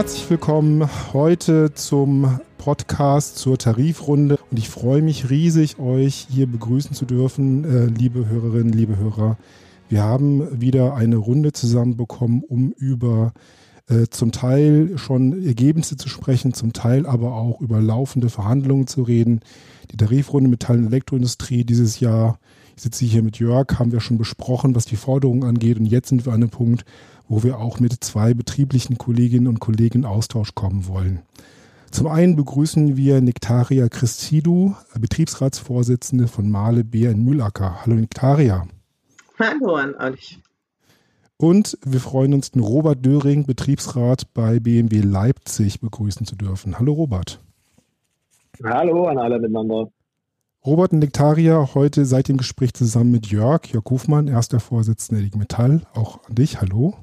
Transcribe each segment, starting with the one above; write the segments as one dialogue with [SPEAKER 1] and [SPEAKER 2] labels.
[SPEAKER 1] Herzlich willkommen heute zum Podcast zur Tarifrunde und ich freue mich riesig, euch hier begrüßen zu dürfen, äh, liebe Hörerinnen, liebe Hörer. Wir haben wieder eine Runde zusammenbekommen, um über äh, zum Teil schon Ergebnisse zu sprechen, zum Teil aber auch über laufende Verhandlungen zu reden. Die Tarifrunde Metall- und Elektroindustrie dieses Jahr, ich sitze hier mit Jörg, haben wir schon besprochen, was die Forderungen angeht und jetzt sind wir an einem Punkt, wo wir auch mit zwei betrieblichen Kolleginnen und Kollegen in Austausch kommen wollen. Zum einen begrüßen wir Nektaria Christidou, Betriebsratsvorsitzende von Male Bär in Mühlacker. Hallo Nektaria.
[SPEAKER 2] Hallo an euch.
[SPEAKER 1] Und wir freuen uns, den Robert Döring, Betriebsrat bei BMW Leipzig, begrüßen zu dürfen. Hallo Robert.
[SPEAKER 3] Hallo an alle miteinander.
[SPEAKER 1] Robert und Nektaria, heute seit dem Gespräch zusammen mit Jörg, Jörg Hofmann, erster Vorsitzender der Metall. Auch an dich, hallo.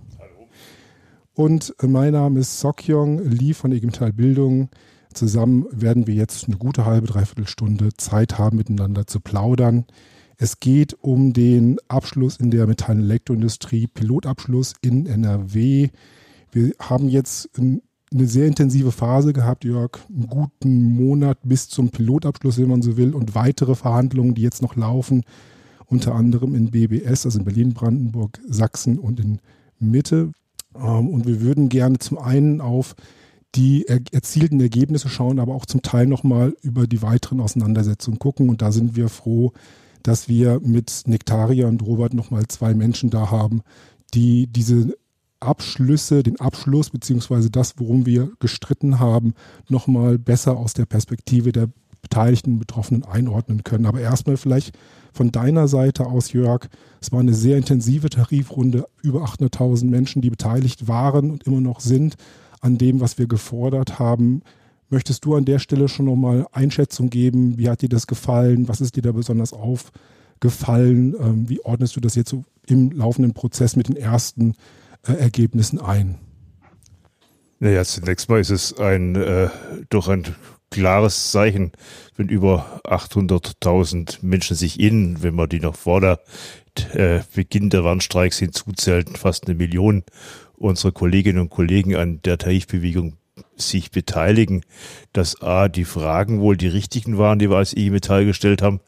[SPEAKER 1] Und mein Name ist Sokyong Lee von IG Metall Bildung. Zusammen werden wir jetzt eine gute halbe, dreiviertel Stunde Zeit haben, miteinander zu plaudern. Es geht um den Abschluss in der Metall- und Elektroindustrie, Pilotabschluss in NRW. Wir haben jetzt eine sehr intensive Phase gehabt, Jörg, einen guten Monat bis zum Pilotabschluss, wenn man so will, und weitere Verhandlungen, die jetzt noch laufen, unter anderem in BBS, also in Berlin, Brandenburg, Sachsen und in Mitte. Ähm, und wir würden gerne zum einen auf die erzielten Ergebnisse schauen, aber auch zum Teil nochmal über die weiteren Auseinandersetzungen gucken. Und da sind wir froh, dass wir mit Nektaria und Robert nochmal zwei Menschen da haben, die diese Abschlüsse, den Abschluss beziehungsweise das, worum wir gestritten haben, nochmal besser aus der Perspektive der Beteiligten, Betroffenen einordnen können. Aber erstmal vielleicht von deiner Seite aus, Jörg, es war eine sehr intensive Tarifrunde, über 800.000 Menschen, die beteiligt waren und immer noch sind an dem, was wir gefordert haben. Möchtest du an der Stelle schon nochmal Einschätzung geben? Wie hat dir das gefallen? Was ist dir da besonders aufgefallen? Ähm, wie ordnest du das jetzt so im laufenden Prozess mit den ersten äh, Ergebnissen ein?
[SPEAKER 4] Naja, zunächst mal ist es ein äh, doch ein klares Zeichen, wenn über 800.000 Menschen sich in, wenn man die noch vor der äh, Beginn der Warnstreiks hinzuzählen, fast eine Million unserer Kolleginnen und Kollegen an der Tarifbewegung sich beteiligen, dass A, die Fragen wohl die richtigen waren, die wir als IG Metall gestellt haben,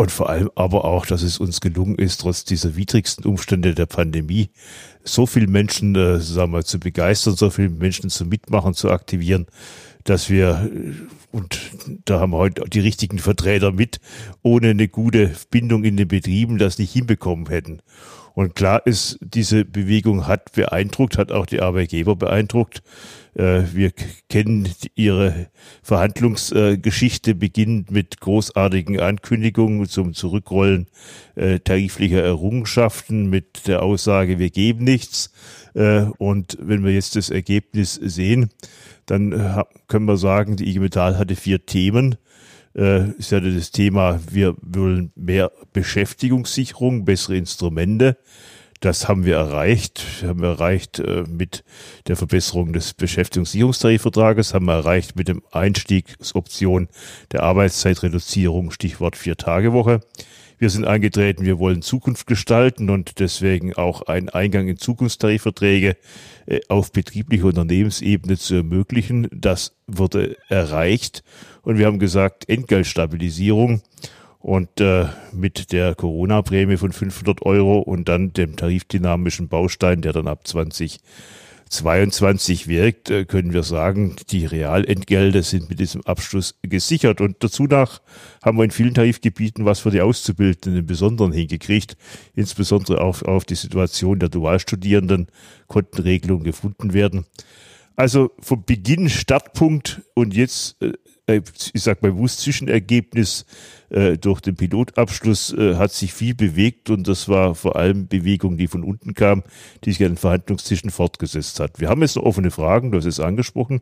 [SPEAKER 4] und vor allem aber auch, dass es uns gelungen ist, trotz dieser widrigsten Umstände der Pandemie, so viele Menschen, äh, sagen wir, zu begeistern, so viele Menschen zu mitmachen, zu aktivieren, dass wir, äh, und da haben wir heute die richtigen Vertreter mit, ohne eine gute Bindung in den Betrieben das nicht hinbekommen hätten. Und klar ist, diese Bewegung hat beeindruckt, hat auch die Arbeitgeber beeindruckt. Äh, wir kennen ihre Verhandlungsgeschichte beginnend mit großartigen Ankündigungen zum Zurückrollen äh, tariflicher Errungenschaften mit der Aussage, wir geben nichts. Äh, und wenn wir jetzt das Ergebnis sehen, dann können wir sagen, die IG Metall hatte vier Themen äh, ist ja das Thema, wir wollen mehr Beschäftigungssicherung, bessere Instrumente. Das haben wir erreicht. Haben wir erreicht äh, mit der Verbesserung des Beschäftigungssicherungstarifvertrages, haben wir erreicht mit dem Einstiegsoption der Arbeitszeitreduzierung, Stichwort Vier-Tage-Woche. Wir sind eingetreten, wir wollen Zukunft gestalten und deswegen auch einen Eingang in Zukunftstarifverträge äh, auf betrieblicher Unternehmensebene zu ermöglichen. Das wurde erreicht und wir haben gesagt, Entgeltstabilisierung und äh, mit der Corona-Prämie von 500 Euro und dann dem tarifdynamischen Baustein, der dann ab 20 22 wirkt, äh, können wir sagen, die Realentgelte sind mit diesem Abschluss gesichert. Und dazu nach haben wir in vielen Tarifgebieten was für die Auszubildenden im Besonderen hingekriegt. Insbesondere auch auf die Situation der Dualstudierenden konnten Regelungen gefunden werden. Also vom Beginn Startpunkt und jetzt äh, ich sag bewusst Zwischenergebnis äh, durch den Pilotabschluss äh, hat sich viel bewegt und das war vor allem Bewegung, die von unten kam, die sich an den Verhandlungstischen fortgesetzt hat. Wir haben jetzt noch offene Fragen, hast es angesprochen.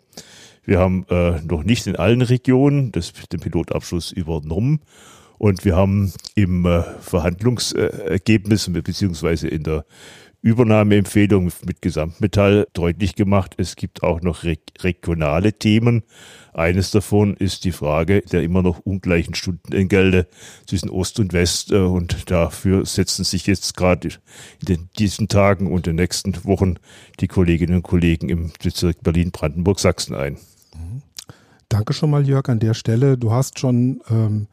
[SPEAKER 4] Wir haben äh, noch nicht in allen Regionen das, den Pilotabschluss übernommen und wir haben im äh, Verhandlungsergebnis beziehungsweise in der Übernahmeempfehlung mit Gesamtmetall deutlich gemacht, es gibt auch noch regionale Themen. Eines davon ist die Frage der immer noch ungleichen Stundenentgelte zwischen Ost und West. Äh, und dafür setzen sich jetzt gerade in diesen Tagen und den nächsten Wochen die Kolleginnen und Kollegen im Bezirk Berlin-Brandenburg-Sachsen ein.
[SPEAKER 1] Danke schon mal, Jörg, an der Stelle. Du hast schon ähm,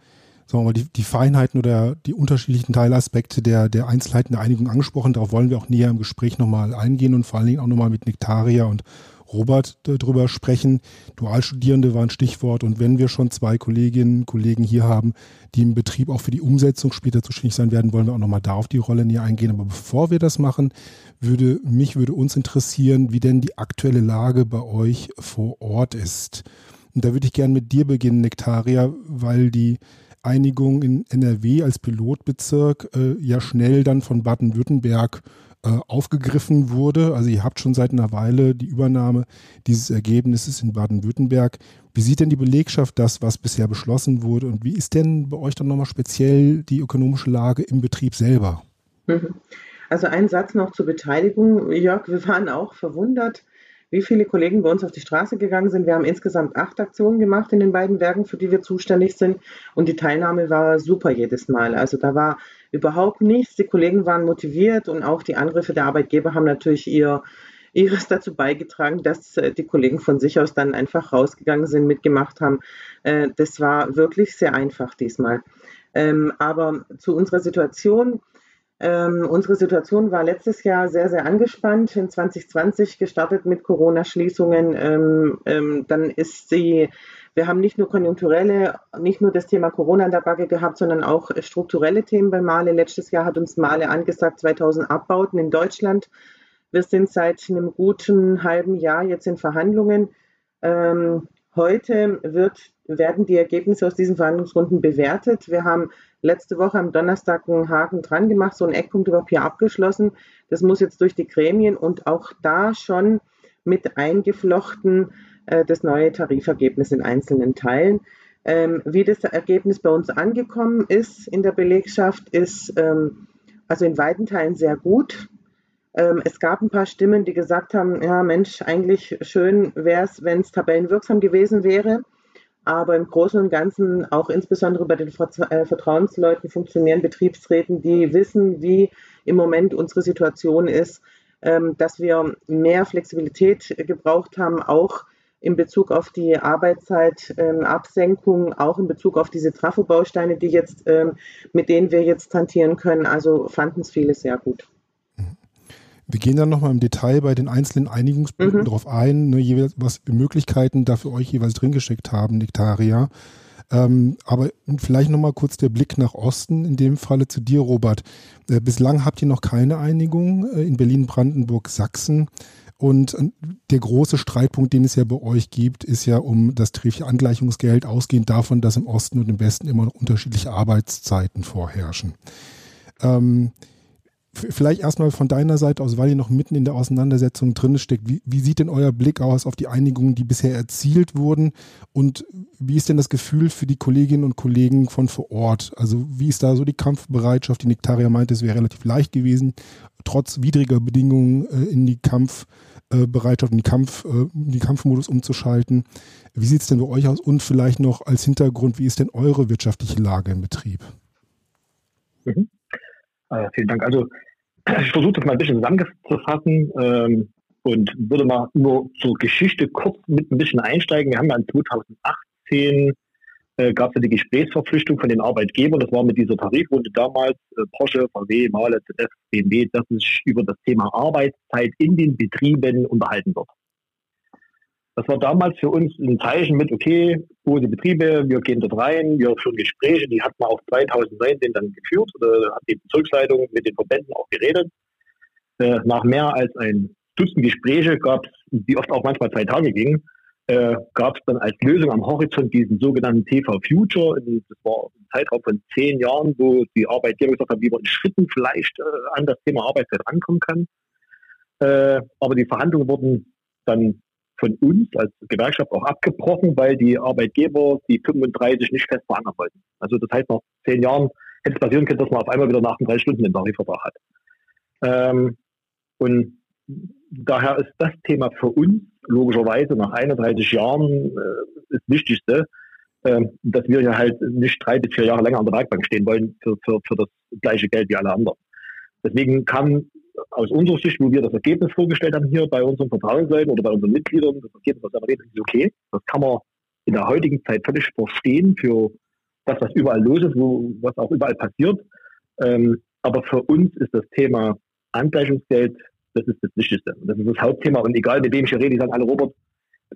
[SPEAKER 1] sagen wir mal, die, die Feinheiten oder die unterschiedlichen Teilaspekte der, der Einzelheiten der Einigung angesprochen. Darauf wollen wir auch näher im Gespräch nochmal eingehen und vor allen Dingen auch nochmal mit Nektaria und Robert darüber sprechen. Dualstudierende war ein Stichwort und wenn wir schon zwei Kolleginnen und Kollegen hier haben, die im Betrieb auch für die Umsetzung später zuständig sein werden, wollen wir auch nochmal da auf die Rolle näher eingehen. Aber bevor wir das machen, würde mich, würde uns interessieren, wie denn die aktuelle Lage bei euch vor Ort ist. Und da würde ich gerne mit dir beginnen, Nektaria, weil die Einigung in NRW als Pilotbezirk äh, ja schnell dann von Baden-Württemberg äh, aufgegriffen wurde. Also ihr habt schon seit einer Weile die Übernahme dieses Ergebnisses in Baden-Württemberg. Wie sieht denn die Belegschaft das, was bisher beschlossen wurde? Und wie ist denn bei euch dann nochmal speziell die ökonomische Lage im Betrieb selber?
[SPEAKER 2] Mhm. Also ein Satz noch zur Beteiligung. Jörg, wir waren auch verwundert, wie viele Kollegen bei uns auf die Straße gegangen sind. Wir haben insgesamt acht Aktionen gemacht in den beiden Werken, für die wir zuständig sind. Und die Teilnahme war super jedes Mal. Also da war überhaupt nichts. Die Kollegen waren motiviert und auch die Angriffe der Arbeitgeber haben natürlich ihr ihres dazu beigetragen, dass äh, die Kollegen von sich aus dann einfach rausgegangen sind, mitgemacht haben. Äh, das war wirklich sehr einfach diesmal. Ähm, aber zu unserer Situation, ähm, unsere Situation war letztes Jahr sehr, sehr angespannt. In 2020 gestartet mit Corona-Schließungen. Ähm, ähm, dann ist sie, wir haben nicht nur konjunkturelle, nicht nur das Thema Corona in der Backe gehabt, sondern auch strukturelle Themen bei Male. Letztes Jahr hat uns Male angesagt, 2000 Abbauten in Deutschland. Wir sind seit einem guten halben Jahr jetzt in Verhandlungen. Ähm, heute wird, werden die Ergebnisse aus diesen Verhandlungsrunden bewertet. Wir haben letzte Woche am Donnerstag einen Haken dran gemacht, so ein Eckpunktepapier abgeschlossen. Das muss jetzt durch die Gremien und auch da schon mit eingeflochten äh, das neue Tarifergebnis in einzelnen Teilen. Ähm, wie das Ergebnis bei uns angekommen ist in der Belegschaft, ist ähm, also in weiten Teilen sehr gut. Ähm, es gab ein paar Stimmen, die gesagt haben, ja Mensch, eigentlich schön wäre es, wenn es tabellenwirksam gewesen wäre. Aber im Großen und Ganzen, auch insbesondere bei den äh, Vertrauensleuten, funktionieren Betriebsräten, die wissen, wie im Moment unsere Situation ist, ähm, dass wir mehr Flexibilität gebraucht haben, auch in Bezug auf die Arbeitszeitabsenkung, ähm, auch in Bezug auf diese Trafo-Bausteine, die jetzt, ähm, mit denen wir jetzt hantieren können. Also fanden es viele sehr gut.
[SPEAKER 1] Wir gehen dann nochmal im Detail bei den einzelnen Einigungspunkten mhm. drauf ein, ne, jeweils, was für Möglichkeiten da für euch jeweils drin geschickt haben, Nektaria. Ähm, aber vielleicht nochmal kurz der Blick nach Osten, in dem Falle zu dir, Robert. Äh, bislang habt ihr noch keine Einigung äh, in Berlin, Brandenburg, Sachsen. Und äh, der große Streitpunkt, den es ja bei euch gibt, ist ja um das tarifliche Angleichungsgeld, ausgehend davon, dass im Osten und im Westen immer noch unterschiedliche Arbeitszeiten vorherrschen. Ähm, vielleicht erstmal von deiner Seite aus, weil ihr noch mitten in der Auseinandersetzung drin steckt. Wie, wie, sieht denn euer Blick aus auf die Einigungen, die bisher erzielt wurden? Und wie ist denn das Gefühl für die Kolleginnen und Kollegen von vor Ort? Also wie ist da so die Kampfbereitschaft? Die Nektaria meinte, es wäre relativ leicht gewesen, trotz widriger Bedingungen äh, in die Kampfbereitschaft, in die, Kampf, äh, in die Kampfmodus umzuschalten. Wie sieht es denn bei euch aus? Und vielleicht noch als Hintergrund, wie ist denn eure wirtschaftliche Lage im Betrieb?
[SPEAKER 3] Mhm. Äh, vielen Dank. Also ich versuche das mal ein bisschen zusammenzufassen ähm, und würde mal nur zur Geschichte kurz mit ein bisschen einsteigen. Wir haben ja in 2018 äh, gab es ja die Gesprächsverpflichtung von den Arbeitgebern. Das war mit dieser Tarifrunde damals äh, Porsche, VW, Mahle, ZF, BMW, dass sich über das Thema Arbeitszeit in den Betrieben unterhalten wird. Das war damals für uns ein Zeichen mit, okay, große Betriebe, wir gehen dort rein, wir führen Gespräche, die hat man auch 2019 dann geführt, oder hat die Bezirksleitung mit den Verbänden auch geredet. Äh, nach mehr als ein Dutzend Gespräche gab es, die oft auch manchmal zwei Tage gingen, äh, gab es dann als Lösung am Horizont diesen sogenannten TV Future. Das war ein Zeitraum von zehn Jahren, wo die Arbeitgeber gesagt haben, wie man in Schritten vielleicht äh, an das Thema Arbeitszeit rankommen kann. Äh, aber die Verhandlungen wurden dann von uns als Gewerkschaft auch abgebrochen, weil die Arbeitgeber die 35 nicht fest verankern wollten. Also das heißt, nach zehn Jahren hätte es passieren können, dass man auf einmal wieder nach den drei Stunden den Tarifvertrag hat. Ähm, Und daher ist das Thema für uns logischerweise nach 31 Jahren äh, das Wichtigste, äh, dass wir ja halt nicht drei bis vier Jahre länger an der Werkbank stehen wollen für, für, für das gleiche Geld wie alle anderen. Deswegen kam aus unserer Sicht, wo wir das Ergebnis vorgestellt haben hier bei unseren Vertrauensleuten oder bei unseren Mitgliedern, das Ergebnis, was da ist okay. Das kann man in der heutigen Zeit völlig verstehen für das, was überall los ist, wo, was auch überall passiert. Ähm, aber für uns ist das Thema Angleichungsgeld, das ist das Wichtigste. Das ist das Hauptthema. Und egal, mit wem ich hier rede, die sagen alle, Robert,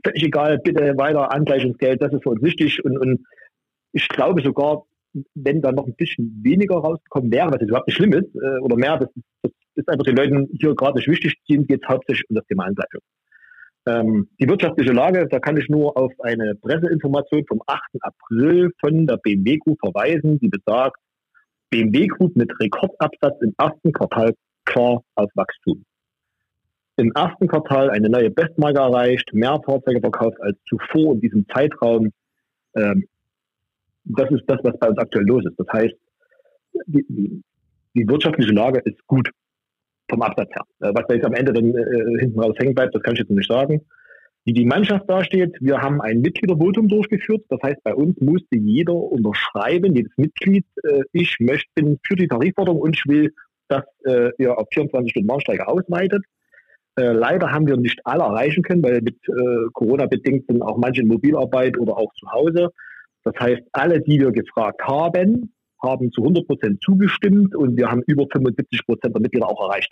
[SPEAKER 3] völlig egal, bitte weiter Angleichungsgeld, das ist für uns wichtig. Und, und ich glaube sogar, wenn da noch ein bisschen weniger rausgekommen wäre, was überhaupt nicht schlimm ist, äh, oder mehr, das, das ist einfach den Leuten hier gerade nicht wichtig, geht es hauptsächlich um das Thema Angleichung. Ähm, die wirtschaftliche Lage, da kann ich nur auf eine Presseinformation vom 8. April von der BMW Group verweisen, die besagt, BMW Group mit Rekordabsatz im ersten Quartal klar auf Wachstum. Im ersten Quartal eine neue Bestmarke erreicht, mehr Fahrzeuge verkauft als zuvor in diesem Zeitraum. Ähm, das ist das, was bei uns aktuell los ist. Das heißt, die, die wirtschaftliche Lage ist gut vom Absatz her. Äh, was da jetzt am Ende dann äh, hinten raus hängen bleibt, das kann ich jetzt nicht sagen. Wie die Mannschaft dasteht, wir haben ein Mitgliedervotum durchgeführt. Das heißt, bei uns musste jeder unterschreiben, jedes Mitglied, äh, ich möchte, bin für die Tarifforderung und ich will, dass äh, ihr auf 24 Stunden Warnstreiche ausweitet. Äh, leider haben wir nicht alle erreichen können, weil mit äh, Corona bedingt sind auch manche in Mobilarbeit oder auch zu Hause. Das heißt, alle, die wir gefragt haben, haben zu 100 Prozent zugestimmt und wir haben über 75 Prozent der Mitglieder auch erreicht.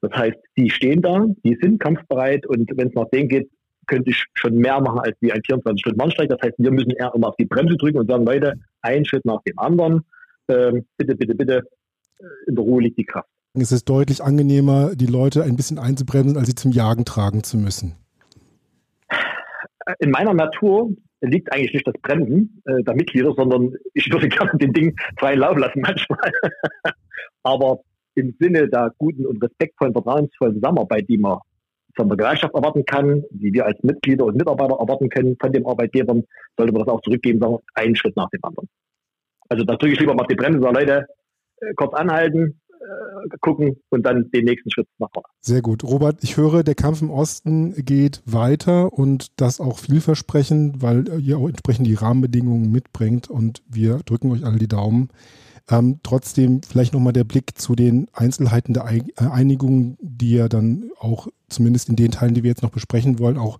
[SPEAKER 3] Das heißt, die stehen da, die sind kampfbereit und wenn es nach denen geht, könnte ich schon mehr machen als wie ein 24-Stunden-Warnstreik. Das heißt, wir müssen eher immer auf die Bremse drücken und sagen, Leute, einen Schritt nach dem anderen. Ähm, bitte, bitte, bitte, in der Ruhe liegt die Kraft.
[SPEAKER 1] Es ist deutlich angenehmer, die Leute ein bisschen einzubremsen, als sie zum Jagen tragen zu müssen.
[SPEAKER 3] In meiner Natur liegt eigentlich nicht das Bremsen äh, der Mitglieder, sondern ich würde gerne den Ding frei Lauf lassen manchmal. Aber im Sinne der guten und respektvollen, vertrauensvollen Zusammenarbeit, die man von der Gesellschaft erwarten kann, die wir als Mitglieder und Mitarbeiter erwarten können von den Arbeitgebern, sollte man das auch zurückgeben, sagen, einen Schritt nach dem anderen. Also da drücke ich lieber mal die Bremse, Leute, äh, kurz anhalten, gucken und dann den nächsten Schritt vorne.
[SPEAKER 1] Sehr gut. Robert, ich höre, der Kampf im Osten geht weiter und das auch vielversprechend, weil ihr auch entsprechend die Rahmenbedingungen mitbringt und wir drücken euch alle die Daumen. Ähm, trotzdem vielleicht nochmal der Blick zu den Einzelheiten der Einigung, die ja dann auch zumindest in den Teilen, die wir jetzt noch besprechen wollen, auch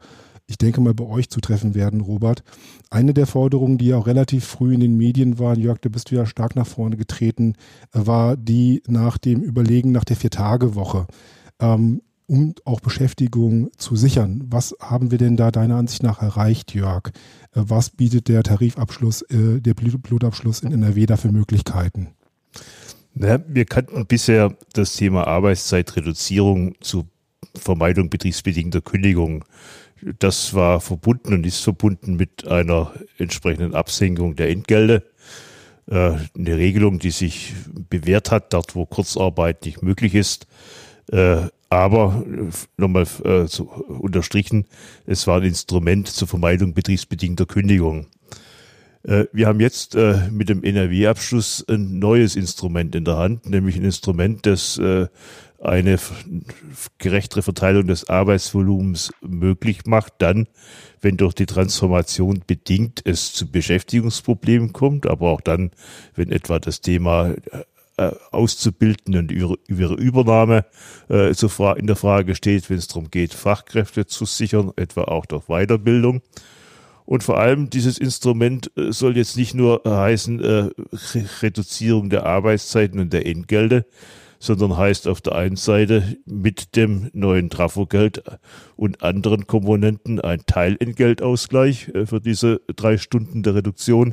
[SPEAKER 1] ich denke mal, bei euch zutreffen werden, Robert. Eine der Forderungen, die ja auch relativ früh in den Medien war, Jörg, da bist du ja stark nach vorne getreten, war die nach dem Überlegen nach der Vier-Tage-Woche, ähm, um auch Beschäftigung zu sichern. Was haben wir denn da deiner Ansicht nach erreicht, Jörg? Äh, was bietet der Tarifabschluss, äh, der Blutabschluss in NRW da für Möglichkeiten?
[SPEAKER 4] Ja, wir kannten bisher das Thema Arbeitszeitreduzierung zur Vermeidung betriebsbedingter Kündigung das war verbunden und ist verbunden mit einer entsprechenden Absenkung der Entgelte. Äh, eine Regelung, die sich bewährt hat, dort wo Kurzarbeit nicht möglich ist. Äh, aber nochmal äh, unterstrichen, es war ein Instrument zur Vermeidung betriebsbedingter Kündigung. Wir haben jetzt mit dem NRW-Abschluss ein neues Instrument in der Hand, nämlich ein Instrument, das eine gerechtere Verteilung des Arbeitsvolumens möglich macht, dann, wenn durch die Transformation bedingt es zu Beschäftigungsproblemen kommt, aber auch dann, wenn etwa das Thema äh, auszubilden und ihre, Übernahme äh, in der Frage steht, wenn es darum geht, Fachkräfte zu sichern, etwa auch durch Weiterbildung. Und vor allem dieses Instrument äh, soll jetzt nicht nur heißen äh, Reduzierung der Arbeitszeiten und der Entgelte, sondern heißt auf der einen Seite mit dem neuen Trafogeld und anderen Komponenten ein Teilentgeltausgleich äh, für diese drei Stunden der Reduktion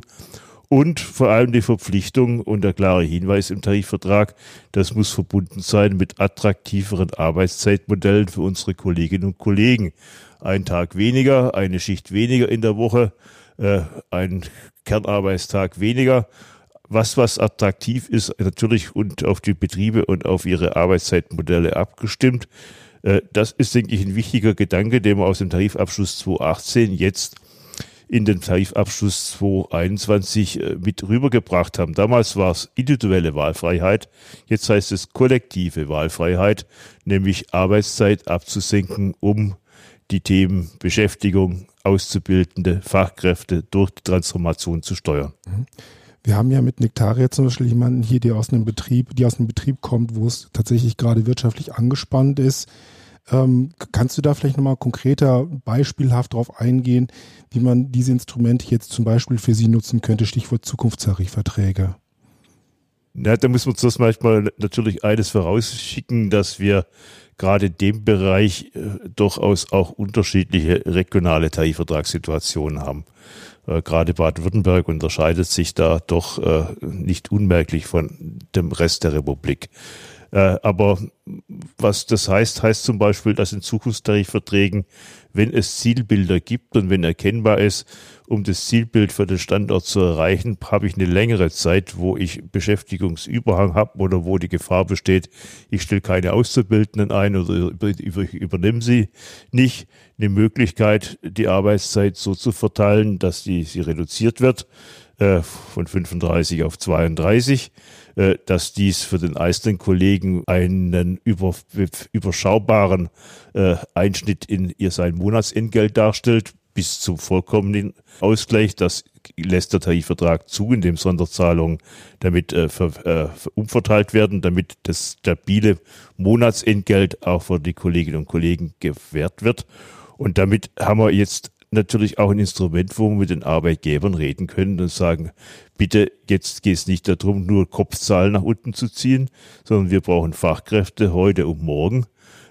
[SPEAKER 4] und vor allem die Verpflichtung und der klare Hinweis im Tarifvertrag, das muss verbunden sein mit attraktiveren Arbeitszeitmodellen für unsere Kolleginnen und Kollegen. Ein Tag weniger, eine Schicht weniger in der Woche, äh, ein Kernarbeitstag weniger was, was attraktiv ist, natürlich und auf die Betriebe und auf ihre Arbeitszeitmodelle abgestimmt. Äh, das ist, denke ich, ein wichtiger Gedanke, den man aus dem Tarifabschluss 2018 jetzt in den Tarifabschluss 2021 äh, mit rübergebracht haben. Damals war es individuelle Wahlfreiheit, jetzt heißt es kollektive Wahlfreiheit, nämlich Arbeitszeit abzusenken, um die Themen Beschäftigung, Auszubildende, Fachkräfte durch die Transformation zu steuern.
[SPEAKER 1] Mhm. Wir haben ja mit Nektaria zum Beispiel jemanden hier, der aus einem Betrieb, die aus einem Betrieb kommt, wo es tatsächlich gerade wirtschaftlich angespannt ist. Ähm, kannst du da vielleicht nochmal konkreter, beispielhaft darauf eingehen, wie man diese Instrumente jetzt zum Beispiel für Sie nutzen könnte, Stichwort Zukunftstarifverträge?
[SPEAKER 4] Na, da muss man zuerst manchmal natürlich eines vorausschicken, dass wir gerade in dem Bereich äh, durchaus auch unterschiedliche regionale Tarifvertragssituationen haben. Äh, gerade Baden-Württemberg unterscheidet sich da doch äh, nicht unmerklich von dem Rest der Republik. Äh, aber was das heißt, heißt zum Beispiel, dass in Zukunftstarifverträgen, wenn es Zielbilder gibt und wenn erkennbar ist, um das Zielbild für den Standort zu erreichen, habe ich eine längere Zeit, wo ich Beschäftigungsüberhang habe oder wo die Gefahr besteht, ich stelle keine Auszubildenden ein oder ich übernehme sie nicht, eine Möglichkeit, die Arbeitszeit so zu verteilen, dass die, sie reduziert wird äh, von 35 auf 32 äh, dass dies für den einzelnen Kollegen einen über, überschaubaren äh, Einschnitt in ihr sein Monatsentgelt darstellt, bis zum vollkommenen Ausgleich. Das lässt der Tarifvertrag zu, indem Sonderzahlungen damit äh, ver, äh, umverteilt werden, damit das stabile Monatsentgelt auch für die Kolleginnen und Kollegen gewährt wird. Und damit haben wir jetzt natürlich auch ein Instrument, wo wir mit den Arbeitgebern reden können und sagen, bitte, jetzt geht es nicht darum, nur Kopfzahlen nach unten zu ziehen, sondern wir brauchen Fachkräfte heute und morgen.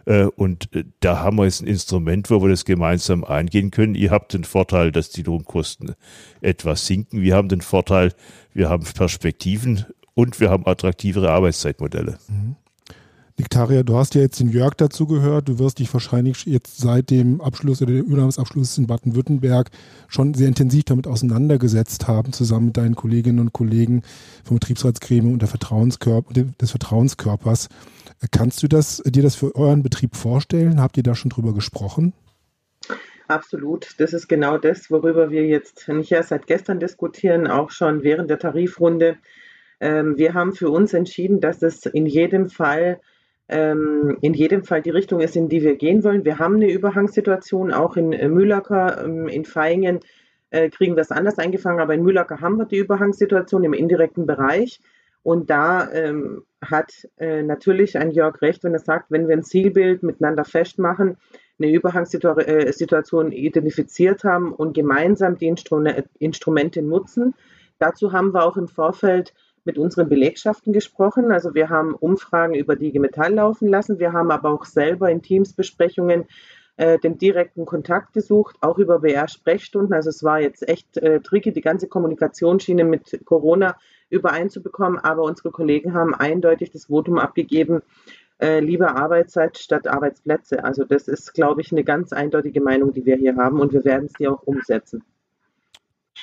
[SPEAKER 4] Äh, und äh, da haben wir jetzt ein Instrument, wo wir das gemeinsam eingehen können. Ihr habt den Vorteil, dass die Lohnkosten etwas sinken. Wir haben den Vorteil, wir haben Perspektiven und wir haben attraktivere Arbeitszeitmodelle. Mhm.
[SPEAKER 1] Niktaria, du hast ja jetzt den Jörg dazu gehört. Du wirst dich wahrscheinlich jetzt seit dem Abschluss oder dem Übernahmsabschluss in Baden-Württemberg schon sehr intensiv damit auseinandergesetzt haben, zusammen mit deinen Kolleginnen und Kollegen vom Betriebsratsgremium und der Vertrauenskörper, des Vertrauenskörpers. Kannst du das, dir das für euren Betrieb vorstellen? Habt ihr da schon drüber gesprochen?
[SPEAKER 2] Absolut. Das ist genau das, worüber wir jetzt nicht erst seit gestern diskutieren, auch schon während der Tarifrunde. Ähm, wir haben für uns entschieden, dass es in jedem Fall ähm, in jedem Fall die Richtung ist, in die wir gehen wollen. Wir haben eine Überhangssituation, auch in äh, Mühlacker, ähm, in Feingen äh, kriegen wir es anders eingefangen, aber in Mühlacker haben wir die Überhangssituation im indirekten Bereich. Und da ähm, hat äh, natürlich ein Jörg recht, wenn er sagt, wenn wir ein Zielbild miteinander festmachen, eine Überhangssituation äh, identifiziert haben und gemeinsam die Instru Instrumente nutzen. Dazu haben wir auch im Vorfeld mit unseren Belegschaften gesprochen. Also wir haben Umfragen über die Metall laufen lassen. Wir haben aber auch selber in Teamsbesprechungen äh, den direkten Kontakt gesucht, auch über BR-Sprechstunden. Also es war jetzt echt äh, tricky, die ganze Kommunikationsschiene mit Corona übereinzubekommen. Aber unsere Kollegen haben eindeutig das Votum abgegeben, äh, lieber Arbeitszeit statt Arbeitsplätze. Also das ist, glaube ich, eine ganz eindeutige Meinung, die wir hier haben und wir werden es hier auch umsetzen.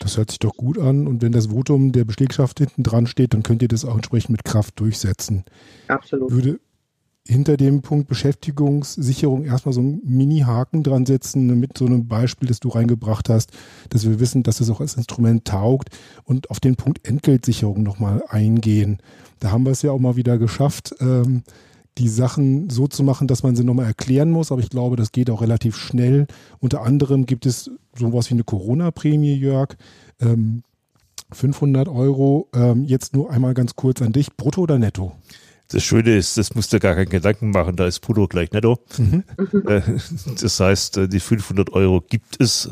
[SPEAKER 1] Das hört sich doch gut an. Und wenn das Votum der Belegschaft hinten dran steht, dann könnt ihr das auch entsprechend mit Kraft durchsetzen.
[SPEAKER 2] Absolut.
[SPEAKER 1] Würde hinter dem Punkt Beschäftigungssicherung erstmal so einen Mini-Haken dran setzen, mit so einem Beispiel, das du reingebracht hast, dass wir wissen, dass es auch als Instrument taugt und auf den Punkt Entgeltsicherung nochmal eingehen. Da haben wir es ja auch mal wieder geschafft, ähm, die Sachen so zu machen, dass man sie nochmal erklären muss. Aber ich glaube, das geht auch relativ schnell. Unter anderem gibt es sowas wie eine Corona-Prämie, Jörg. Ähm, 500 Euro. Ähm, jetzt nur einmal ganz kurz an dich. Brutto oder netto?
[SPEAKER 4] Das Schöne ist, das musst du gar keinen Gedanken machen, da ist Brutto gleich netto. Mhm. Äh, das heißt, äh, die 500 Euro gibt es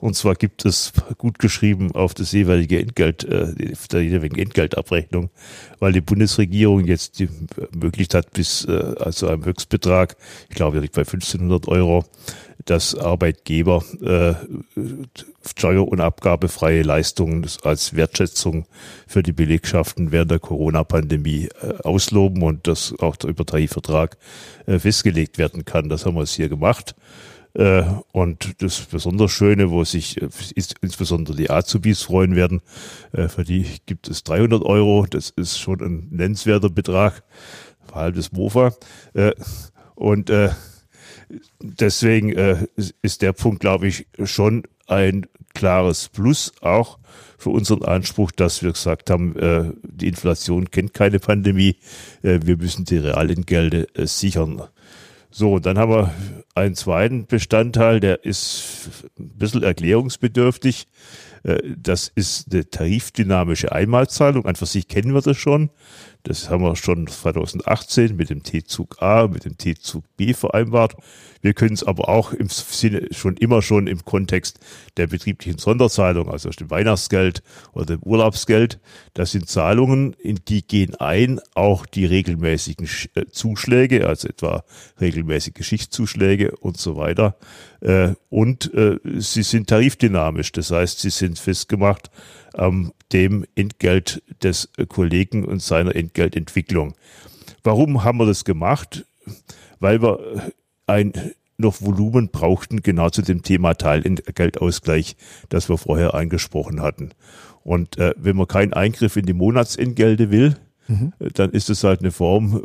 [SPEAKER 4] und zwar gibt es gut geschrieben auf das jeweilige Entgelt, äh, der jeweiligen Entgeltabrechnung, weil die Bundesregierung jetzt die Möglichkeit hat, bis also einem Höchstbetrag, ich glaube, bei 1500 Euro, dass Arbeitgeber äh, steuer- und abgabefreie Leistungen als Wertschätzung für die Belegschaften während der Corona-Pandemie äh, ausloben und das auch über Tarifvertrag äh, festgelegt werden kann. Das haben wir es hier gemacht. Äh, und das besonders Schöne, wo sich äh, insbesondere die Azubis freuen werden, äh, für die gibt es 300 Euro. Das ist schon ein nennenswerter Betrag, allem das MOFA. Und deswegen ist der Punkt, glaube ich, schon ein klares Plus auch für unseren Anspruch, dass wir gesagt haben, die Inflation kennt keine Pandemie, wir müssen die Realentgelte sichern. So, dann haben wir einen zweiten Bestandteil, der ist ein bisschen erklärungsbedürftig. Äh, das ist eine tarifdynamische Einmalzahlung. An für sich kennen wir das schon. Das haben wir schon 2018 mit dem T-Zug A, mit dem T-Zug B vereinbart. Wir können es aber auch im Sinne schon immer schon im Kontext der betrieblichen Sonderzahlung, also dem Weihnachtsgeld oder dem Urlaubsgeld. Das sind Zahlungen, in die gehen ein auch die regelmäßigen äh, Zuschläge, also etwa regelmäßige Schichtzuschläge und so weiter. Äh, und äh, sie sind tarifdynamisch, das heißt, sie sind festgemacht am dem Entgelt des Kollegen und seiner Entgeltentwicklung. Warum haben wir das gemacht? Weil wir ein noch Volumen brauchten, genau zu dem Thema Teilentgeltausgleich, das wir vorher angesprochen hatten. Und äh, wenn man keinen Eingriff in die Monatsentgelte will, mhm. dann ist es halt eine Form,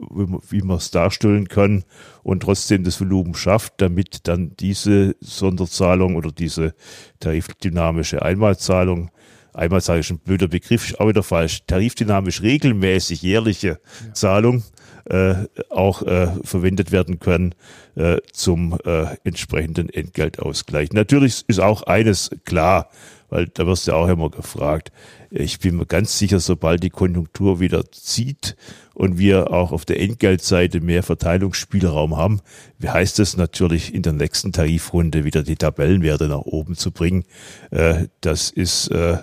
[SPEAKER 4] wie man es darstellen kann und trotzdem das Volumen schafft, damit dann diese Sonderzahlung oder diese tarifdynamische Einmalzahlung einmal sage ich ein blöder Begriff, auch wieder falsch, tarifdynamisch regelmäßig jährliche ja. Zahlung äh, auch äh, verwendet werden können äh, zum äh, entsprechenden Entgeltausgleich. Natürlich ist auch eines klar, weil da wirst du auch immer gefragt. Ich bin mir ganz sicher, sobald die Konjunktur wieder zieht und wir auch auf der Entgeltseite mehr Verteilungsspielraum haben, wie heißt es natürlich in der nächsten Tarifrunde wieder die Tabellenwerte nach oben zu bringen. Äh, das ist äh,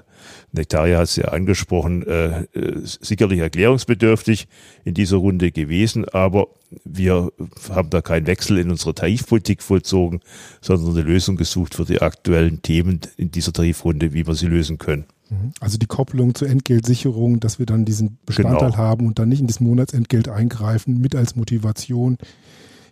[SPEAKER 4] Nektaria hat es ja angesprochen, äh, äh, sicherlich erklärungsbedürftig in dieser Runde gewesen, aber wir haben da keinen Wechsel in unserer Tarifpolitik vollzogen, sondern eine Lösung gesucht für die aktuellen Themen in dieser Tarifrunde, wie wir sie lösen können.
[SPEAKER 1] Mhm. Also die Kopplung zur Entgeltsicherung, dass wir dann diesen Bestandteil genau. haben und dann nicht in das Monatsentgelt eingreifen, mit als Motivation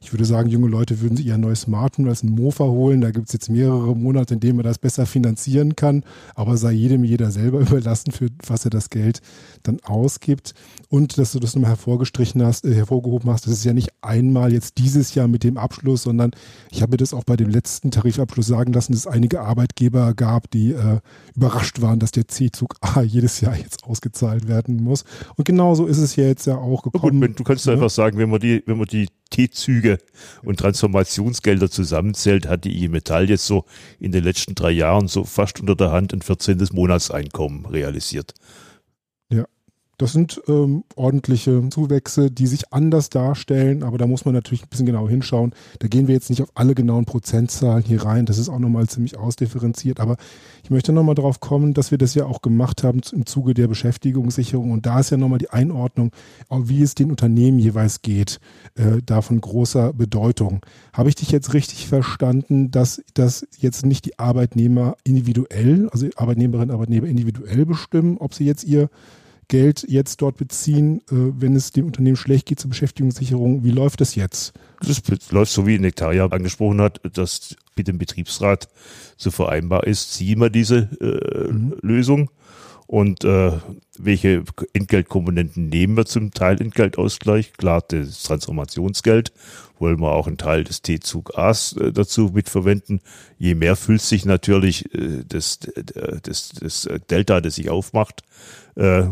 [SPEAKER 1] ich würde sagen, junge Leute würden sich ihr neues Smartphone als ein Mofa holen. Da gibt es jetzt mehrere Monate, in denen man das besser finanzieren kann. Aber sei jedem jeder selber überlassen, für was er das Geld dann ausgibt. Und dass du das nochmal hervorgestrichen hast, äh, hervorgehoben hast, das ist ja nicht einmal jetzt dieses Jahr mit dem Abschluss, sondern ich habe mir das auch bei dem letzten Tarifabschluss sagen lassen, dass es einige Arbeitgeber gab, die äh, überrascht waren, dass der C-Zug A jedes Jahr jetzt ausgezahlt werden muss. Und genauso ist es ja jetzt ja auch gekommen.
[SPEAKER 4] Gut, du kannst ja. einfach sagen, wenn man die, wenn man die T-Züge und Transformationsgelder zusammenzählt, hat die IG Metall jetzt so in den letzten drei Jahren so fast unter der Hand ein 14. Monatseinkommen realisiert.
[SPEAKER 1] Das sind ähm, ordentliche Zuwächse, die sich anders darstellen, aber da muss man natürlich ein bisschen genau hinschauen. Da gehen wir jetzt nicht auf alle genauen Prozentzahlen hier rein. Das ist auch nochmal ziemlich ausdifferenziert. Aber ich möchte nochmal darauf kommen, dass wir das ja auch gemacht haben im Zuge der Beschäftigungssicherung. Und da ist ja nochmal die Einordnung, wie es den Unternehmen jeweils geht, äh, da von großer Bedeutung. Habe ich dich jetzt richtig verstanden, dass das jetzt nicht die Arbeitnehmer individuell, also Arbeitnehmerinnen und Arbeitnehmer individuell bestimmen, ob sie jetzt ihr Geld jetzt dort beziehen, äh, wenn es dem Unternehmen schlecht geht zur Beschäftigungssicherung. Wie läuft das jetzt?
[SPEAKER 4] Das läuft so, wie Nektaria angesprochen hat, dass mit dem Betriebsrat so vereinbar ist. Ziehen wir diese äh, mhm. Lösung und äh, welche Entgeltkomponenten nehmen wir zum Teil Entgeltausgleich? Klar, das Transformationsgeld wollen wir auch einen Teil des T-Zug A's äh, dazu mitverwenden. Je mehr füllt sich natürlich äh, das, das, das Delta, das sich aufmacht, äh,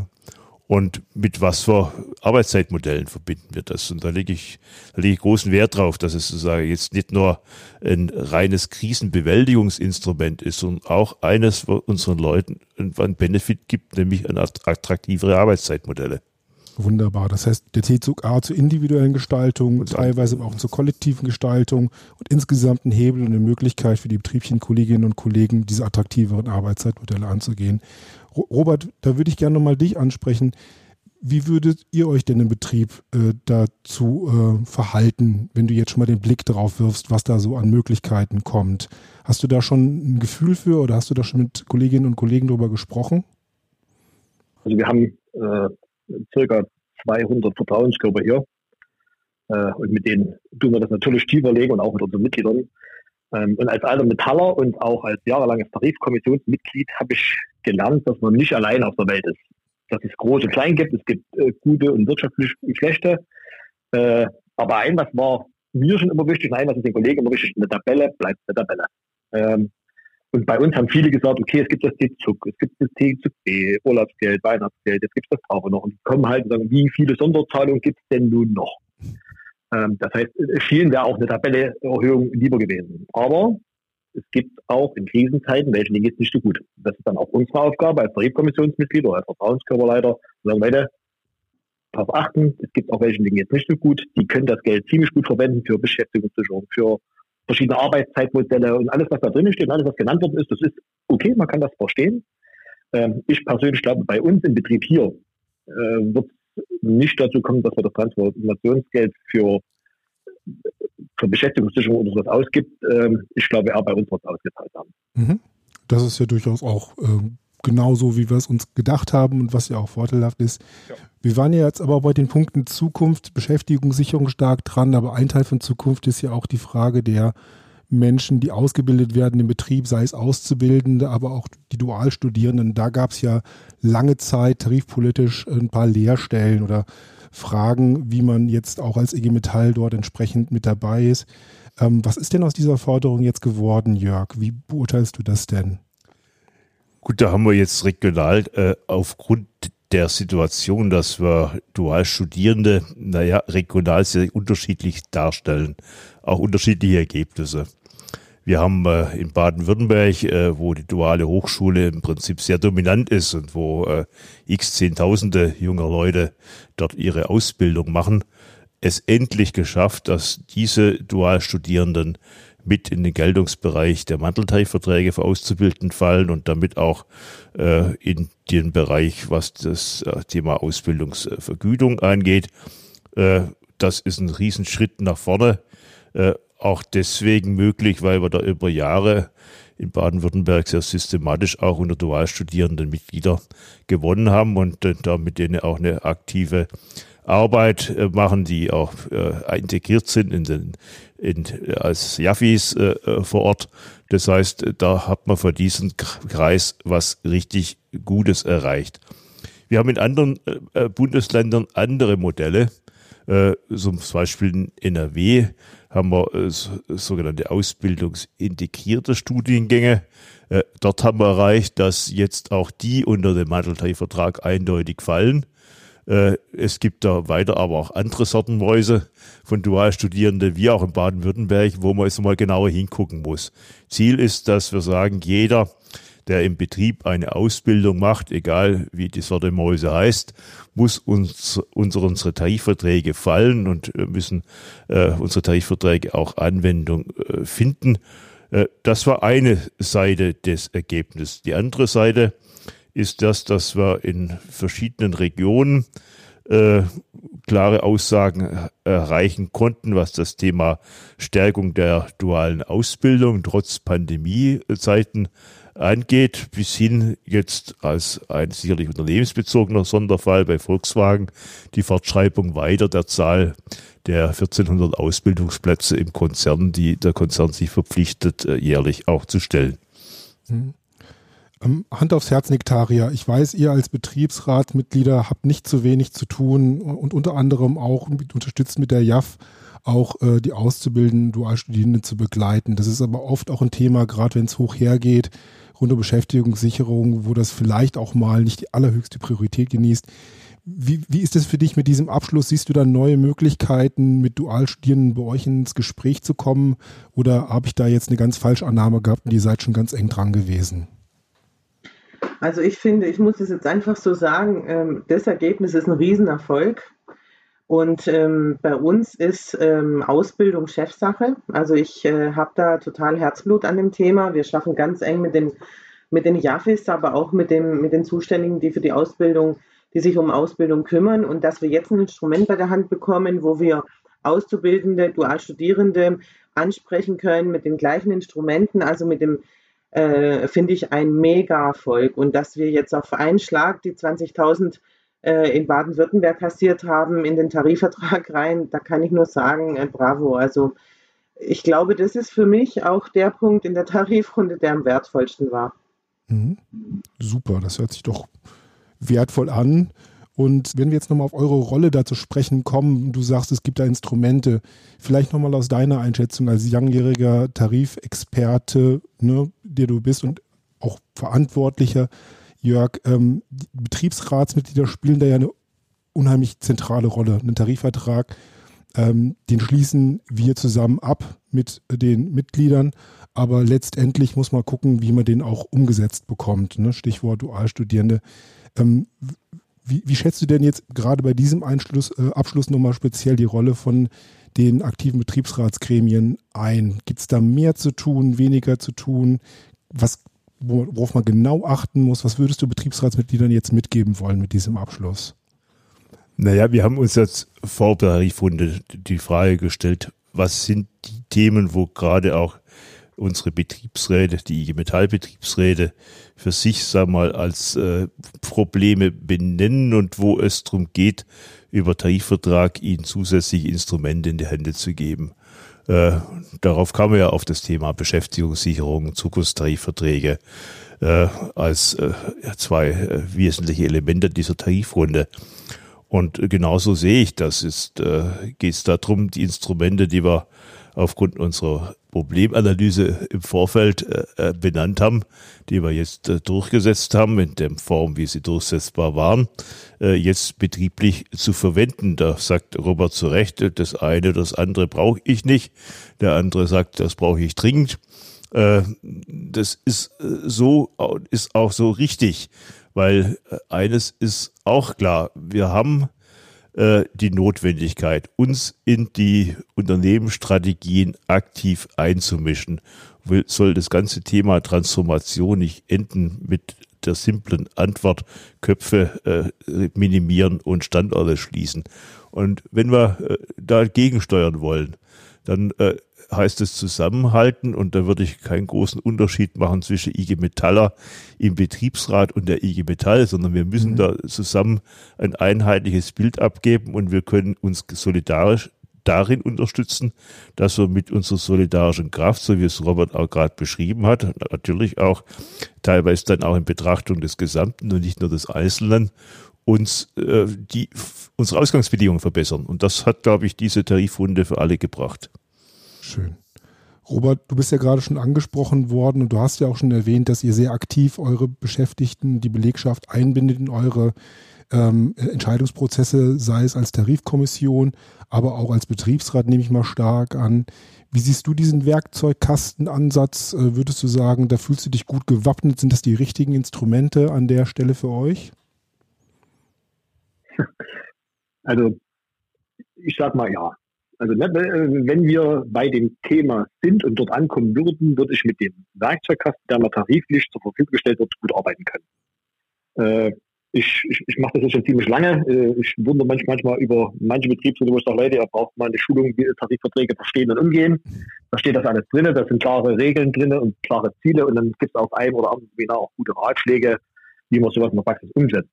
[SPEAKER 4] und mit was für Arbeitszeitmodellen verbinden wir das. Und da lege ich, da lege ich großen Wert drauf, dass es sozusagen jetzt nicht nur ein reines Krisenbewältigungsinstrument ist, sondern auch eines für unseren Leuten ein Benefit gibt, nämlich an attraktivere Arbeitszeitmodelle.
[SPEAKER 1] Wunderbar. Das heißt, der T-Zug A zur individuellen Gestaltung, und teilweise auch zur kollektiven Gestaltung und insgesamt ein Hebel und eine Möglichkeit für die betrieblichen Kolleginnen und Kollegen, diese attraktiveren Arbeitszeitmodelle anzugehen. Robert, da würde ich gerne nochmal dich ansprechen. Wie würdet ihr euch denn im Betrieb äh, dazu äh, verhalten, wenn du jetzt schon mal den Blick drauf wirfst, was da so an Möglichkeiten kommt? Hast du da schon ein Gefühl für oder hast du da schon mit Kolleginnen und Kollegen darüber gesprochen?
[SPEAKER 3] Also wir haben äh, circa 200 Vertrauenskörper hier äh, und mit denen tun wir das natürlich tiefer legen und auch mit unseren Mitgliedern. Ähm, und als alter Metaller und auch als jahrelanges Tarifkommissionsmitglied habe ich gelernt, dass man nicht allein auf der Welt ist. Dass es groß und klein gibt, es gibt äh, gute und wirtschaftlich schlechte. Äh, aber ein, was war mir schon immer wichtig, nein, was ist den Kollegen immer wichtig, eine Tabelle bleibt eine Tabelle. Ähm, und bei uns haben viele gesagt, okay, es gibt das T-Zug, es gibt das T-Zug-B, Urlaubsgeld, Weihnachtsgeld, jetzt gibt es das auch noch. Und die kommen halt und sagen, wie viele Sonderzahlungen gibt es denn nun noch? Ähm, das heißt, vielen wäre auch eine Tabelleerhöhung lieber gewesen. Aber es gibt auch in Krisenzeiten welche Dinge jetzt nicht so gut. Das ist dann auch unsere Aufgabe als Tarifkommissionsmitglied oder als Vertrauenskörperleiter, sagen, Leute, darauf achten, es gibt auch welche Dinge jetzt nicht so gut, die können das Geld ziemlich gut verwenden für Beschäftigungssicherung, für verschiedene Arbeitszeitmodelle und alles, was da drin steht, alles, was genannt worden ist, das ist okay, man kann das verstehen. Ähm, ich persönlich glaube, bei uns im Betrieb hier äh, wird nicht dazu kommen, dass wir das Transformationsgeld für, für Beschäftigungssicherung oder sowas ausgibt. Ähm, ich glaube, er bei uns wird es ausgezahlt haben.
[SPEAKER 1] Mhm. Das ist ja durchaus auch äh, genauso, wie wir es uns gedacht haben und was ja auch vorteilhaft ist. Ja. Wir waren ja jetzt aber bei den Punkten Zukunft, Beschäftigung, Sicherung stark dran, aber ein Teil von Zukunft ist ja auch die Frage der Menschen, die ausgebildet werden im Betrieb, sei es Auszubildende, aber auch die Dualstudierenden. Da gab es ja lange Zeit tarifpolitisch ein paar Lehrstellen oder Fragen, wie man jetzt auch als IG Metall dort entsprechend mit dabei ist. Ähm, was ist denn aus dieser Forderung jetzt geworden, Jörg? Wie beurteilst du das denn?
[SPEAKER 4] Gut, da haben wir jetzt regional äh, aufgrund der Situation, dass wir Dualstudierende, naja, regional sehr unterschiedlich darstellen, auch unterschiedliche Ergebnisse. Wir haben äh, in Baden-Württemberg, äh, wo die duale Hochschule im Prinzip sehr dominant ist und wo äh, x Zehntausende junger Leute dort ihre Ausbildung machen, es endlich geschafft, dass diese Dualstudierenden mit in den Geltungsbereich der Manteltarifverträge für Auszubildenden fallen und damit auch äh, in den Bereich, was das äh, Thema Ausbildungsvergütung angeht. Äh, das ist ein Riesenschritt nach vorne. Äh, auch deswegen möglich, weil wir da über Jahre in Baden-Württemberg sehr systematisch auch unter Dualstudierenden Mitglieder gewonnen haben und äh, da mit denen auch eine aktive Arbeit äh, machen, die auch äh, integriert sind in den, in, als Jaffis äh, äh, vor Ort. Das heißt, da hat man für diesen Kreis was richtig Gutes erreicht. Wir haben in anderen äh, äh Bundesländern andere Modelle. Äh, zum Beispiel in NRW haben wir äh, sogenannte ausbildungsintegrierte Studiengänge. Äh, dort haben wir erreicht, dass jetzt auch die unter den Manteltarifvertrag eindeutig fallen. Äh, es gibt da weiter aber auch andere Sorten Mäuse von Dualstudierenden, wie auch in Baden-Württemberg, wo man jetzt mal genauer hingucken muss. Ziel ist, dass wir sagen, jeder, der im Betrieb eine Ausbildung macht, egal wie die Sorte Mäuse heißt, muss uns unsere, unsere Tarifverträge fallen und müssen äh, unsere Tarifverträge auch Anwendung äh, finden. Äh, das war eine Seite des Ergebnisses. Die andere Seite ist das, dass wir in verschiedenen Regionen äh, klare Aussagen erreichen konnten, was das Thema Stärkung der dualen Ausbildung trotz Pandemiezeiten angeht, bis hin jetzt als ein sicherlich unternehmensbezogener Sonderfall bei Volkswagen die Fortschreibung weiter der Zahl der 1400 Ausbildungsplätze im Konzern, die der Konzern sich verpflichtet, äh, jährlich auch zu stellen.
[SPEAKER 1] Mhm. Ähm, Hand aufs Herz, Nektaria. Ich weiß, ihr als Betriebsratsmitglieder habt nicht zu wenig zu tun und unter anderem auch mit, unterstützt mit der JAF auch äh, die Auszubildenden, Dualstudierenden zu begleiten. Das ist aber oft auch ein Thema, gerade wenn es hoch hergeht, rund um Beschäftigungssicherung, wo das vielleicht auch mal nicht die allerhöchste Priorität genießt. Wie, wie ist es für dich mit diesem Abschluss? Siehst du da neue Möglichkeiten, mit Dualstudierenden bei euch ins Gespräch zu kommen? Oder habe ich da jetzt eine ganz falsche Annahme gehabt und ihr seid schon ganz eng dran gewesen?
[SPEAKER 2] Also ich finde, ich muss es jetzt einfach so sagen, ähm, das Ergebnis ist ein Riesenerfolg. Und ähm, bei uns ist ähm, Ausbildung Chefsache. Also ich äh, habe da total Herzblut an dem Thema. Wir schaffen ganz eng mit den, mit den JAFIS, aber auch mit, dem, mit den Zuständigen, die für die Ausbildung, die sich um Ausbildung kümmern. Und dass wir jetzt ein Instrument bei der Hand bekommen, wo wir Auszubildende, Dualstudierende ansprechen können mit den gleichen Instrumenten, also mit dem äh, finde ich ein Mega-Erfolg. Und dass wir jetzt auf einen Schlag die 20.000 äh, in Baden-Württemberg kassiert haben in den Tarifvertrag rein, da kann ich nur sagen, äh, bravo. Also ich glaube, das ist für mich auch der Punkt in der Tarifrunde, der am wertvollsten war.
[SPEAKER 1] Mhm. Super, das hört sich doch wertvoll an. Und wenn wir jetzt nochmal auf eure Rolle da zu sprechen kommen, du sagst, es gibt da Instrumente, vielleicht nochmal aus deiner Einschätzung als langjähriger Tarifexperte, ne, der du bist und auch Verantwortlicher, Jörg, ähm, Betriebsratsmitglieder spielen da ja eine unheimlich zentrale Rolle. Einen Tarifvertrag, ähm, den schließen wir zusammen ab mit den Mitgliedern, aber letztendlich muss man gucken, wie man den auch umgesetzt bekommt. Ne? Stichwort Dualstudierende. Ähm, wie, wie, schätzt du denn jetzt gerade bei diesem Einschluss, äh, Abschluss nochmal speziell die Rolle von den aktiven Betriebsratsgremien ein? Gibt es da mehr zu tun, weniger zu tun? Was, worauf man genau achten muss? Was würdest du Betriebsratsmitgliedern jetzt mitgeben wollen mit diesem Abschluss?
[SPEAKER 4] Naja, wir haben uns jetzt vor der Tarifrunde die Frage gestellt, was sind die Themen, wo gerade auch unsere Betriebsräte, die IG Metall Betriebsräte für sich, sag mal, als äh, Probleme benennen und wo es darum geht, über Tarifvertrag ihnen zusätzliche Instrumente in die Hände zu geben. Äh, darauf kam wir ja auf das Thema Beschäftigungssicherung, Zukunftstarifverträge äh, als äh, zwei äh, wesentliche Elemente dieser Tarifrunde. Und genauso sehe ich das. Äh, geht es darum, die Instrumente, die wir aufgrund unserer Problemanalyse im Vorfeld äh, äh, benannt haben, die wir jetzt äh, durchgesetzt haben, in der Form, wie sie durchsetzbar waren, jetzt betrieblich zu verwenden. Da sagt Robert zu Recht, das eine, das andere brauche ich nicht. Der andere sagt, das brauche ich dringend. Das ist so, ist auch so richtig, weil eines ist auch klar. Wir haben äh, die Notwendigkeit, uns in die Unternehmensstrategien aktiv einzumischen. Soll das ganze Thema Transformation nicht enden mit der simplen Antwort Köpfe äh, minimieren und Standorte schließen. Und wenn wir äh, dagegen steuern wollen, dann äh, heißt es Zusammenhalten und da würde ich keinen großen Unterschied machen zwischen IG Metaller im Betriebsrat und der IG Metall, sondern wir müssen mhm. da zusammen ein einheitliches Bild abgeben und wir können uns solidarisch darin unterstützen, dass wir mit unserer solidarischen Kraft, so wie es Robert auch gerade beschrieben hat, natürlich auch teilweise dann auch in Betrachtung des Gesamten und nicht nur des Einzelnen, uns äh, die unsere Ausgangsbedingungen verbessern. Und das hat, glaube ich, diese Tarifrunde für alle gebracht.
[SPEAKER 1] Schön. Robert, du bist ja gerade schon angesprochen worden und du hast ja auch schon erwähnt, dass ihr sehr aktiv eure Beschäftigten, die Belegschaft einbindet in eure ähm, Entscheidungsprozesse, sei es als Tarifkommission, aber auch als Betriebsrat, nehme ich mal stark an. Wie siehst du diesen Werkzeugkastenansatz? Äh, würdest du sagen, da fühlst du dich gut gewappnet? Sind das die richtigen Instrumente an der Stelle für euch?
[SPEAKER 3] Also, ich sag mal ja. Also ne, wenn wir bei dem Thema sind und dort ankommen würden, würde ich mit dem Werkzeugkasten, der mal tariflich zur Verfügung gestellt wird, gut arbeiten können. Äh, ich, ich, ich mache das jetzt schon ziemlich lange. Äh, ich wundere mich manchmal über manche Betriebe, wo ich sage, Leute, ihr braucht mal eine Schulung, wie Tarifverträge verstehen und umgehen. Da steht das alles drin, da sind klare Regeln drin und klare Ziele und dann gibt es auf einem oder anderen Seminar auch gute Ratschläge, wie man sowas in der Praxis umsetzt.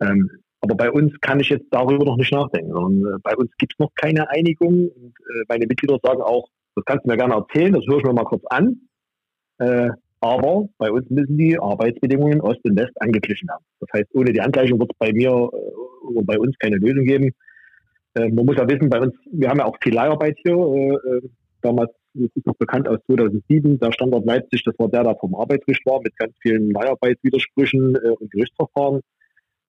[SPEAKER 3] Ähm, aber bei uns kann ich jetzt darüber noch nicht nachdenken, sondern äh, bei uns gibt es noch keine Einigung. Und äh, meine Mitglieder sagen auch, das kannst du mir gerne erzählen, das höre ich mir mal kurz an. Äh, aber bei uns müssen die Arbeitsbedingungen Ost und West angeglichen werden. Das heißt, ohne die Angleichung wird es bei mir äh, oder bei uns keine Lösung geben. Äh, man muss ja wissen, bei uns, wir haben ja auch viel Leiharbeit hier. Äh, damals, das ist noch bekannt aus 2007, der Standort Leipzig, das war der, der vom Arbeitsgericht war, mit ganz vielen Leiharbeitswidersprüchen und Gerichtsverfahren.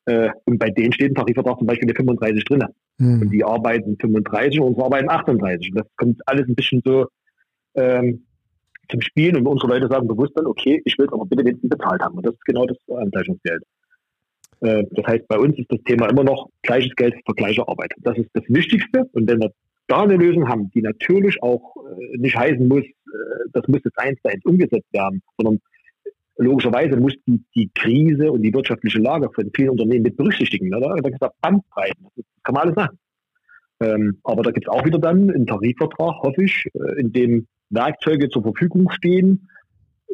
[SPEAKER 3] Äh, und bei denen steht im Tarifvertrag zum Beispiel eine 35 drin. Mhm. Und die arbeiten 35 und unsere arbeiten 38. Und das kommt alles ein bisschen so ähm, zum Spielen und unsere Leute sagen bewusst dann, okay, ich will es aber bitte wenigstens bezahlt haben. Und das ist genau das Angleichungsgeld. Äh, das heißt, bei uns ist das Thema immer noch gleiches Geld für gleiche Arbeit. Das ist das Wichtigste. Und wenn wir da eine Lösung haben, die natürlich auch äh, nicht heißen muss, äh, das muss jetzt eins zu eins umgesetzt werden, sondern logischerweise muss die, die Krise und die wirtschaftliche Lage von vielen Unternehmen mit berücksichtigen. Oder? Da gibt es Bandbreiten, das kann man alles machen. Ähm, aber da gibt es auch wieder dann einen Tarifvertrag, hoffe ich, äh, in dem Werkzeuge zur Verfügung stehen,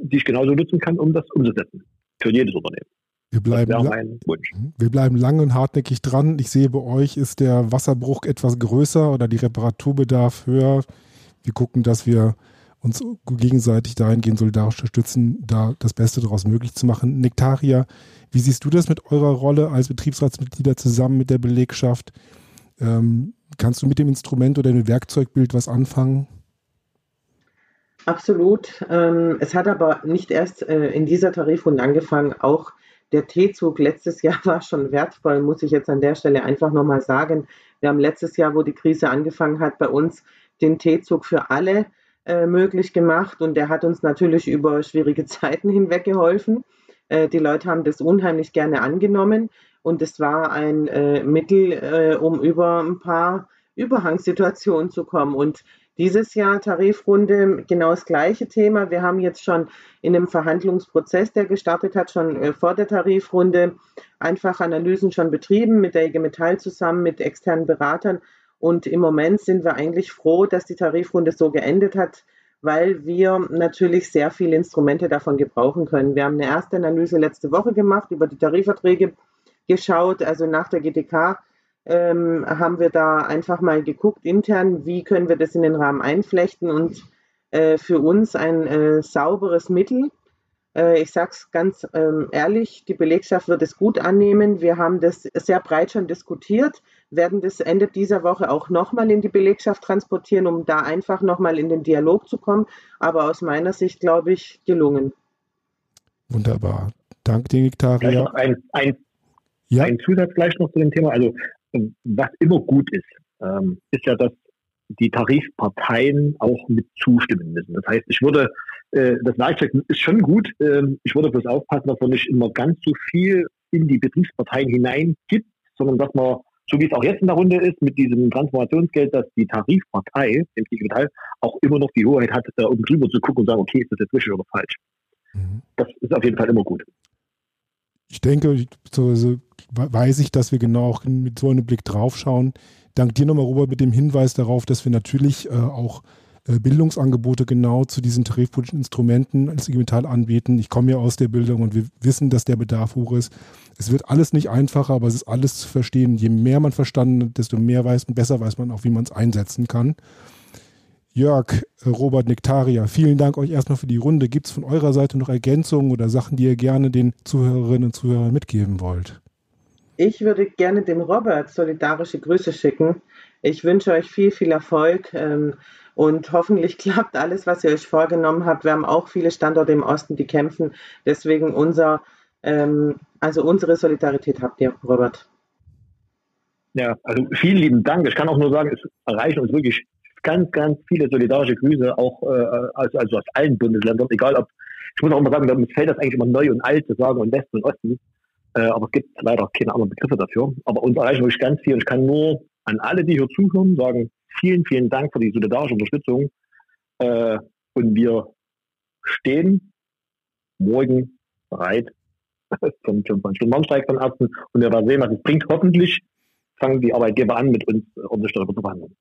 [SPEAKER 3] die ich genauso nutzen kann, um das umzusetzen. Für jedes Unternehmen.
[SPEAKER 1] Wir bleiben, mhm. wir bleiben lang und hartnäckig dran. Ich sehe, bei euch ist der Wasserbruch etwas größer oder die Reparaturbedarf höher. Wir gucken, dass wir uns gegenseitig dahingehend solidarisch unterstützen, da das Beste daraus möglich zu machen. Nektaria, wie siehst du das mit eurer Rolle als Betriebsratsmitglieder zusammen mit der Belegschaft? Ähm, kannst du mit dem Instrument oder dem Werkzeugbild was anfangen?
[SPEAKER 2] Absolut. Ähm, es hat aber nicht erst äh, in dieser Tarifrunde angefangen. Auch der T-Zug letztes Jahr war schon wertvoll, muss ich jetzt an der Stelle einfach nochmal sagen. Wir haben letztes Jahr, wo die Krise angefangen hat, bei uns den T-Zug für alle äh, möglich gemacht und der hat uns natürlich über schwierige Zeiten hinweg geholfen. Äh, die Leute haben das unheimlich gerne angenommen und es war ein äh, Mittel, äh, um über ein paar Überhangssituationen zu kommen. Und dieses Jahr Tarifrunde genau das gleiche Thema. Wir haben jetzt schon in einem Verhandlungsprozess, der gestartet hat, schon äh, vor der Tarifrunde einfach Analysen schon betrieben mit der IG Metall zusammen, mit externen Beratern und im Moment sind wir eigentlich froh, dass die Tarifrunde so geendet hat, weil wir natürlich sehr viele Instrumente davon gebrauchen können. Wir haben eine erste Analyse letzte Woche gemacht, über die Tarifverträge geschaut. Also nach der GTK ähm, haben wir da einfach mal geguckt intern, wie können wir das in den Rahmen einflechten und äh, für uns ein äh, sauberes Mittel. Äh, ich sage es ganz ähm, ehrlich, die Belegschaft wird es gut annehmen. Wir haben das sehr breit schon diskutiert werden das Ende dieser Woche auch nochmal in die Belegschaft transportieren, um da einfach nochmal in den Dialog zu kommen. Aber aus meiner Sicht, glaube ich, gelungen.
[SPEAKER 1] Wunderbar. Danke dir, Viktoria.
[SPEAKER 3] Ein, ein, ja? ein Zusatz gleich noch zu dem Thema. Also, was immer gut ist, ähm, ist ja, dass die Tarifparteien auch mit zustimmen müssen. Das heißt, ich würde, äh, das Werkzeug ist schon gut, äh, ich würde bloß aufpassen, dass man nicht immer ganz so viel in die Betriebsparteien hineingibt, sondern dass man so wie es auch jetzt in der Runde ist, mit diesem Transformationsgeld, dass die Tarifpartei, dem Metall, auch immer noch die Hoheit hat, da oben drüber zu gucken und sagen, okay, ist das jetzt richtig oder falsch. Mhm. Das ist auf jeden Fall immer gut.
[SPEAKER 1] Ich denke, so, weiß ich, dass wir genau auch mit so einem Blick drauf schauen. Dank dir nochmal, Robert, mit dem Hinweis darauf, dass wir natürlich äh, auch Bildungsangebote genau zu diesen tarifpolitischen Instrumenten als IG Metall anbieten. Ich komme ja aus der Bildung und wir wissen, dass der Bedarf hoch ist. Es wird alles nicht einfacher, aber es ist alles zu verstehen. Je mehr man verstanden hat, desto mehr weiß man, besser weiß man auch, wie man es einsetzen kann. Jörg, äh, Robert Nektaria, vielen Dank euch erstmal für die Runde. Gibt es von eurer Seite noch Ergänzungen oder Sachen, die ihr gerne den Zuhörerinnen und Zuhörern mitgeben wollt?
[SPEAKER 2] Ich würde gerne dem Robert solidarische Grüße schicken. Ich wünsche euch viel, viel Erfolg. Und hoffentlich klappt alles, was ihr euch vorgenommen habt. Wir haben auch viele Standorte im Osten, die kämpfen. Deswegen unser, ähm, also unsere Solidarität habt ihr, Robert.
[SPEAKER 3] Ja, also vielen lieben Dank. Ich kann auch nur sagen, es erreichen uns wirklich ganz, ganz viele solidarische Grüße, auch äh, also, also aus allen Bundesländern, egal ob, ich muss auch immer sagen, mir fällt das eigentlich immer neu und alt zu sagen und Westen und Osten, äh, aber es gibt leider keine anderen Begriffe dafür. Aber uns erreichen wirklich ganz viel und ich kann nur an alle, die hier zuhören, sagen, vielen, vielen Dank für die solidarische Unterstützung. Äh, und wir stehen morgen bereit zum 24-Stunden-Warnstreik von Ärzten. Und wir werden sehen, was es bringt. Hoffentlich fangen die Arbeitgeber an, mit uns ordentlich darüber zu verhandeln.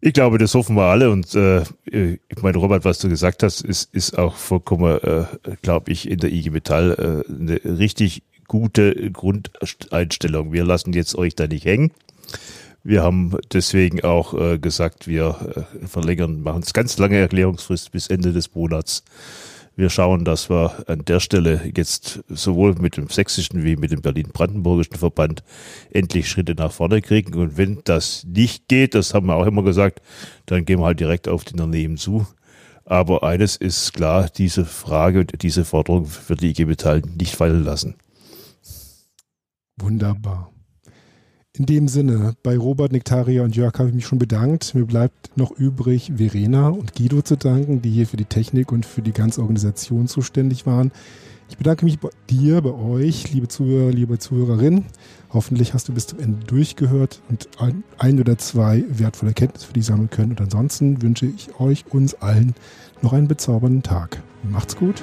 [SPEAKER 4] Ich glaube, das hoffen wir alle und äh, ich meine, Robert, was du gesagt hast, ist, ist auch vollkommen, äh, glaube ich, in der IG Metall äh, eine richtig gute Grundeinstellung. Wir lassen jetzt euch da nicht hängen. Wir haben deswegen auch äh, gesagt, wir äh, verlängern, machen es ganz lange Erklärungsfrist bis Ende des Monats. Wir schauen, dass wir an der Stelle jetzt sowohl mit dem sächsischen wie mit dem berlin-brandenburgischen Verband endlich Schritte nach vorne kriegen. Und wenn das nicht geht, das haben wir auch immer gesagt, dann gehen wir halt direkt auf die Unternehmen zu. Aber eines ist klar, diese Frage und diese Forderung wird die IG Metall nicht fallen lassen.
[SPEAKER 1] Wunderbar. In dem Sinne, bei Robert, Nektaria und Jörg habe ich mich schon bedankt. Mir bleibt noch übrig, Verena und Guido zu danken, die hier für die Technik und für die ganze Organisation zuständig waren. Ich bedanke mich bei dir, bei euch, liebe Zuhörer, liebe Zuhörerin. Hoffentlich hast du bis zum Ende durchgehört und ein, ein oder zwei wertvolle Erkenntnisse für dich sammeln können. Und ansonsten wünsche ich euch, uns allen, noch einen bezaubernden Tag. Macht's gut.